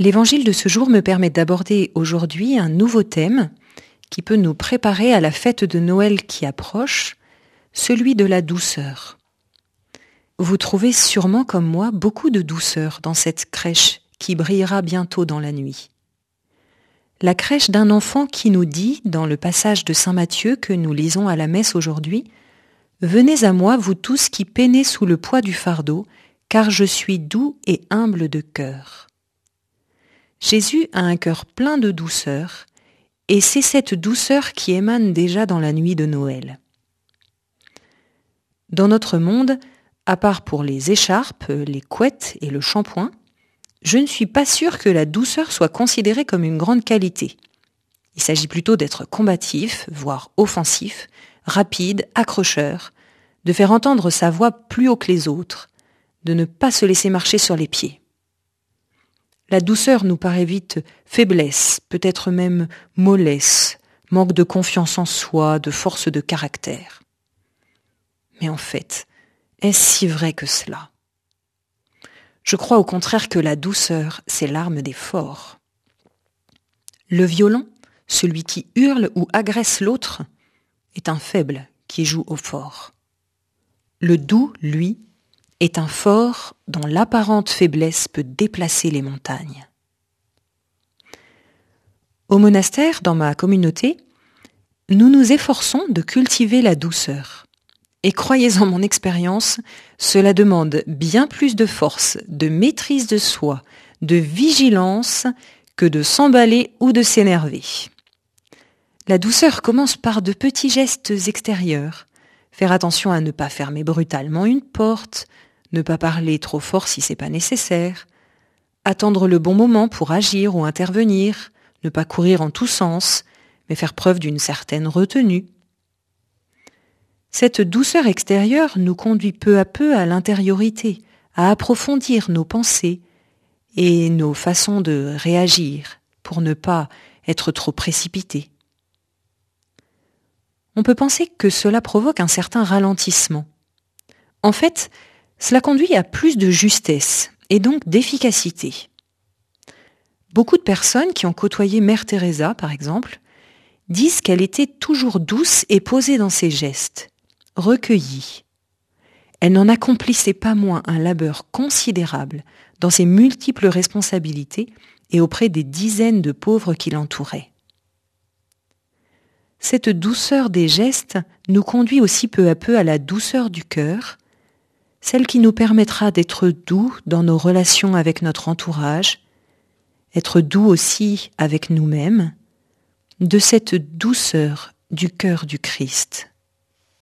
L'évangile de ce jour me permet d'aborder aujourd'hui un nouveau thème qui peut nous préparer à la fête de Noël qui approche, celui de la douceur. Vous trouvez sûrement comme moi beaucoup de douceur dans cette crèche qui brillera bientôt dans la nuit. La crèche d'un enfant qui nous dit, dans le passage de Saint Matthieu que nous lisons à la messe aujourd'hui, Venez à moi, vous tous qui peinez sous le poids du fardeau, car je suis doux et humble de cœur. Jésus a un cœur plein de douceur, et c'est cette douceur qui émane déjà dans la nuit de Noël. Dans notre monde, à part pour les écharpes, les couettes et le shampoing, je ne suis pas sûre que la douceur soit considérée comme une grande qualité. Il s'agit plutôt d'être combatif, voire offensif, rapide, accrocheur, de faire entendre sa voix plus haut que les autres, de ne pas se laisser marcher sur les pieds. La douceur nous paraît vite faiblesse, peut-être même mollesse, manque de confiance en soi, de force de caractère. Mais en fait, est-ce si vrai que cela? Je crois au contraire que la douceur, c'est l'arme des forts. Le violent, celui qui hurle ou agresse l'autre, est un faible qui joue au fort. Le doux, lui, est un fort dont l'apparente faiblesse peut déplacer les montagnes. Au monastère, dans ma communauté, nous nous efforçons de cultiver la douceur. Et croyez en mon expérience, cela demande bien plus de force, de maîtrise de soi, de vigilance que de s'emballer ou de s'énerver. La douceur commence par de petits gestes extérieurs. Faire attention à ne pas fermer brutalement une porte, ne pas parler trop fort si c'est pas nécessaire, attendre le bon moment pour agir ou intervenir, ne pas courir en tous sens, mais faire preuve d'une certaine retenue. Cette douceur extérieure nous conduit peu à peu à l'intériorité, à approfondir nos pensées et nos façons de réagir pour ne pas être trop précipité. On peut penser que cela provoque un certain ralentissement. En fait, cela conduit à plus de justesse et donc d'efficacité. Beaucoup de personnes qui ont côtoyé Mère Teresa, par exemple, disent qu'elle était toujours douce et posée dans ses gestes, recueillie. Elle n'en accomplissait pas moins un labeur considérable dans ses multiples responsabilités et auprès des dizaines de pauvres qui l'entouraient. Cette douceur des gestes nous conduit aussi peu à peu à la douceur du cœur, celle qui nous permettra d'être doux dans nos relations avec notre entourage, être doux aussi avec nous-mêmes, de cette douceur du cœur du Christ.